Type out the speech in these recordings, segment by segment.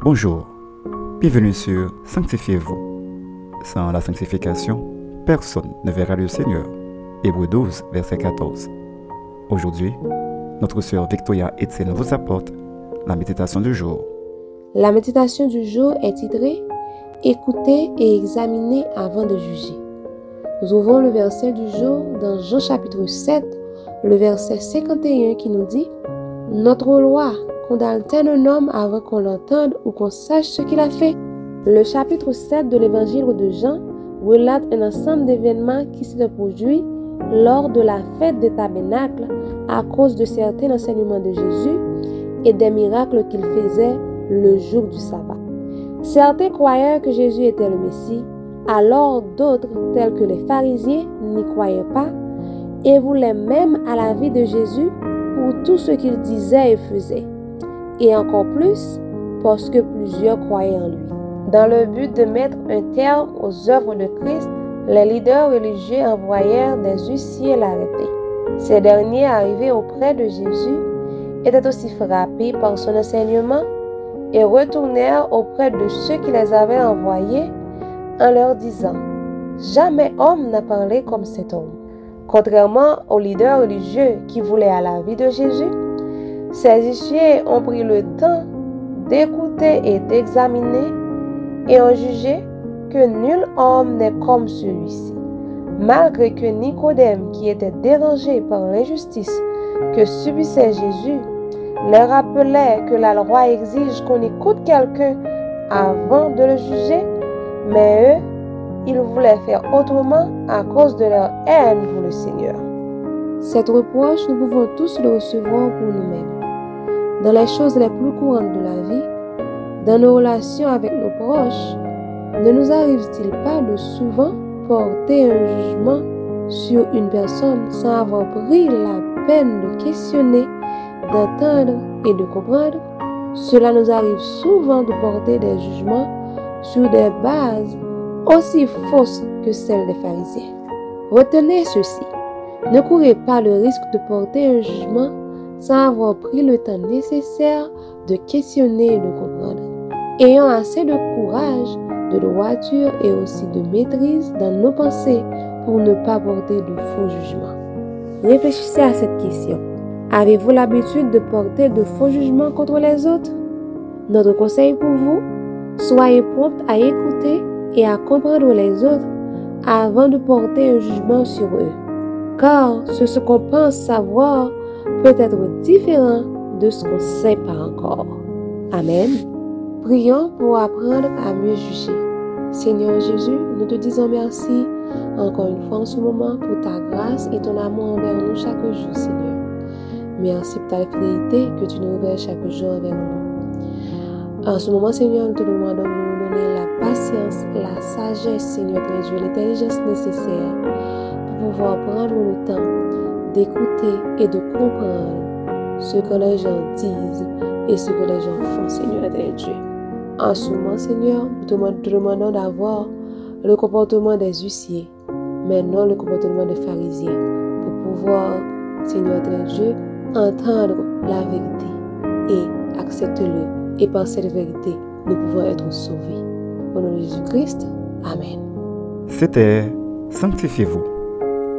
Bonjour, bienvenue sur Sanctifiez-vous. Sans la sanctification, personne ne verra le Seigneur. Hébreu 12, verset 14. Aujourd'hui, notre sœur Victoria Etienne vous apporte la méditation du jour. La méditation du jour est titrée Écoutez et examinez avant de juger. Nous ouvrons le verset du jour dans Jean chapitre 7, le verset 51 qui nous dit Notre loi condamne-t-elle un homme avant qu'on l'entende ou qu'on sache ce qu'il a fait Le chapitre 7 de l'évangile de Jean relate un ensemble d'événements qui s'est produit lors de la fête des tabernacles à cause de certains enseignements de Jésus et des miracles qu'il faisait le jour du sabbat. Certains croyaient que Jésus était le Messie, alors d'autres, tels que les pharisiens, n'y croyaient pas et voulaient même à la vie de Jésus pour tout ce qu'il disait et faisait. Et encore plus parce que plusieurs croyaient en lui. Dans le but de mettre un terme aux œuvres de Christ, les leaders religieux envoyèrent des huissiers l'arrêter. Ces derniers, arrivés auprès de Jésus, étaient aussi frappés par son enseignement et retournèrent auprès de ceux qui les avaient envoyés en leur disant, Jamais homme n'a parlé comme cet homme. Contrairement aux leaders religieux qui voulaient à la vie de Jésus, ces huissiers ont pris le temps d'écouter et d'examiner et ont jugé que nul homme n'est comme celui-ci. Malgré que Nicodème, qui était dérangé par l'injustice que subissait Jésus, leur rappelait que la loi exige qu'on écoute quelqu'un avant de le juger, mais eux, ils voulaient faire autrement à cause de leur haine pour le Seigneur. Cette reproche, nous pouvons tous le recevoir pour nous-mêmes. Dans les choses les plus courantes de la vie, dans nos relations avec nos proches, ne nous arrive-t-il pas de souvent porter un jugement sur une personne sans avoir pris la peine de questionner, d'entendre et de comprendre? Cela nous arrive souvent de porter des jugements sur des bases aussi fausses que celles des pharisiens. Retenez ceci. Ne courez pas le risque de porter un jugement sans avoir pris le temps nécessaire de questionner et de comprendre. Ayant assez de courage, de droiture et aussi de maîtrise dans nos pensées pour ne pas porter de faux jugements. Réfléchissez à cette question. Avez-vous l'habitude de porter de faux jugements contre les autres? Notre conseil pour vous, soyez prompt à écouter et à comprendre les autres avant de porter un jugement sur eux. Car ce qu'on pense savoir peut être différent de ce qu'on ne sait pas encore. Amen. Prions pour apprendre à mieux juger. Seigneur Jésus, nous te disons merci encore une fois en ce moment pour ta grâce et ton amour envers nous chaque jour, Seigneur. Merci pour ta fidélité que tu nous révèles chaque jour envers nous. En ce moment, Seigneur, nous te demandons de nous donner la patience, la sagesse, Seigneur, Dieu, l'intelligence nécessaire pour pouvoir prendre le temps d'écouter et de comprendre ce que les gens disent et ce que les gens font, Seigneur, Dieu. En ce moment, Seigneur, nous te demandons d'avoir le comportement des huissiers, mais non le comportement des pharisiens, pour pouvoir, Seigneur très Dieu, entendre la vérité et accepter-le. Et par cette vérité, nous pouvons être sauvés. Au nom de Jésus-Christ, Amen. C'était Sanctifiez-vous.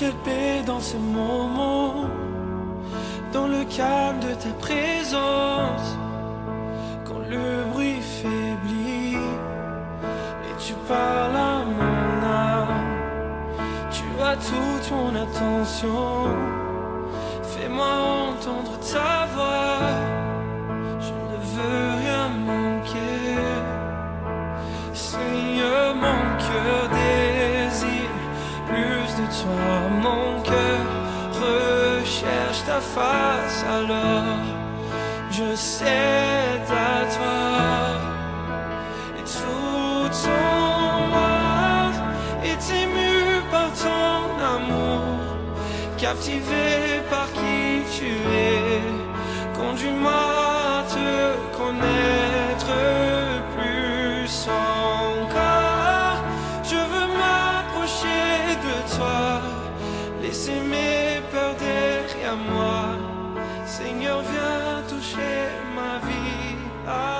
Quelle paix dans ce moment, dans le calme de ta présence, quand le bruit faiblit et tu parles à mon âme, tu as toute mon attention, fais-moi entendre ta voix, je ne veux rien manquer, Seigneur, mon cœur soir, mon cœur recherche ta face, alors je cède à toi et tout ton art est ému par ton amour, captivé par qui tu es, conduis-moi à te connaître plus encore. Je veux m'approcher de toi. Laissez mes peurs derrière moi. Seigneur, viens toucher ma vie. Ah.